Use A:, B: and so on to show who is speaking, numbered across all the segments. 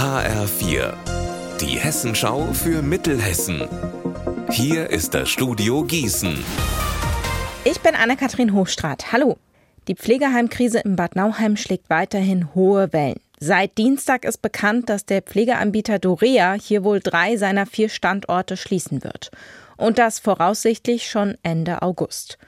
A: HR4, die Hessenschau für Mittelhessen. Hier ist das Studio Gießen.
B: Ich bin Anne-Kathrin Hochstrat. Hallo. Die Pflegeheimkrise in Bad Nauheim schlägt weiterhin hohe Wellen. Seit Dienstag ist bekannt, dass der Pflegeanbieter Dorea hier wohl drei seiner vier Standorte schließen wird. Und das voraussichtlich schon Ende August.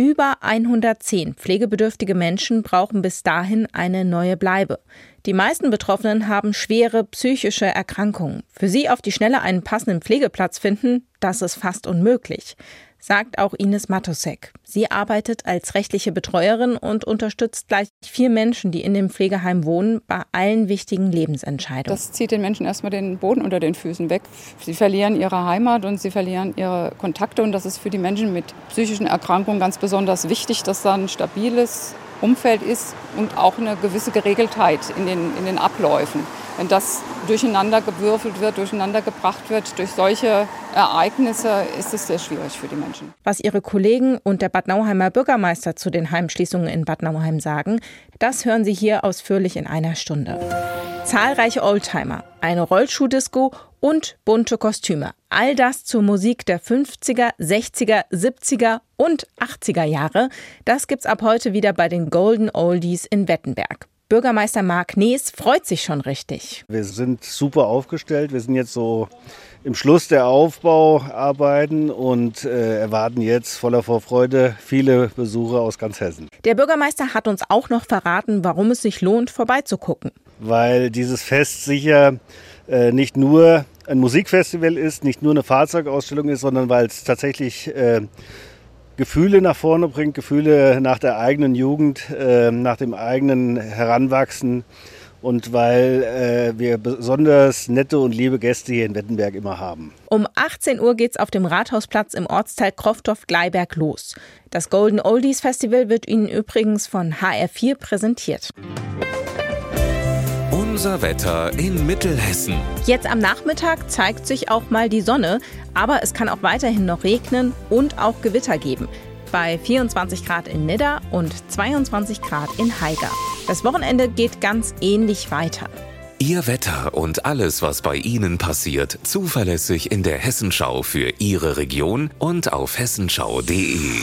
B: Über 110 pflegebedürftige Menschen brauchen bis dahin eine neue Bleibe. Die meisten Betroffenen haben schwere psychische Erkrankungen. Für sie auf die Schnelle einen passenden Pflegeplatz finden, das ist fast unmöglich sagt auch Ines Matosek. Sie arbeitet als rechtliche Betreuerin und unterstützt gleich vier Menschen, die in dem Pflegeheim wohnen, bei allen wichtigen Lebensentscheidungen.
C: Das zieht den Menschen erstmal den Boden unter den Füßen weg. Sie verlieren ihre Heimat und sie verlieren ihre Kontakte und das ist für die Menschen mit psychischen Erkrankungen ganz besonders wichtig, dass da ein stabiles Umfeld ist und auch eine gewisse Geregeltheit in den, in den Abläufen. Wenn das durcheinander gewürfelt wird, durcheinander gebracht wird durch solche Ereignisse, ist es sehr schwierig für die Menschen.
B: Was ihre Kollegen und der Bad Nauheimer Bürgermeister zu den Heimschließungen in Bad Nauheim sagen, das hören Sie hier ausführlich in einer Stunde. Zahlreiche Oldtimer, eine Rollschuhdisco und bunte Kostüme. All das zur Musik der 50er, 60er, 70er und 80er Jahre. Das gibt's ab heute wieder bei den Golden Oldies in Wettenberg. Bürgermeister Marc Nees freut sich schon richtig.
D: Wir sind super aufgestellt. Wir sind jetzt so im Schluss der Aufbauarbeiten und äh, erwarten jetzt voller Vorfreude viele Besucher aus ganz Hessen.
B: Der Bürgermeister hat uns auch noch verraten, warum es sich lohnt, vorbeizugucken.
D: Weil dieses Fest sicher äh, nicht nur ein Musikfestival ist, nicht nur eine Fahrzeugausstellung ist, sondern weil es tatsächlich äh, Gefühle nach vorne bringt, Gefühle nach der eigenen Jugend, äh, nach dem eigenen Heranwachsen und weil äh, wir besonders nette und liebe Gäste hier in Wettenberg immer haben.
B: Um 18 Uhr geht es auf dem Rathausplatz im Ortsteil Kroftorf-Gleiberg los. Das Golden Oldies Festival wird Ihnen übrigens von HR4 präsentiert.
A: Unser Wetter in Mittelhessen.
B: Jetzt am Nachmittag zeigt sich auch mal die Sonne, aber es kann auch weiterhin noch regnen und auch Gewitter geben. Bei 24 Grad in Nidda und 22 Grad in Haiger. Das Wochenende geht ganz ähnlich weiter.
A: Ihr Wetter und alles, was bei Ihnen passiert, zuverlässig in der Hessenschau für Ihre Region und auf hessenschau.de.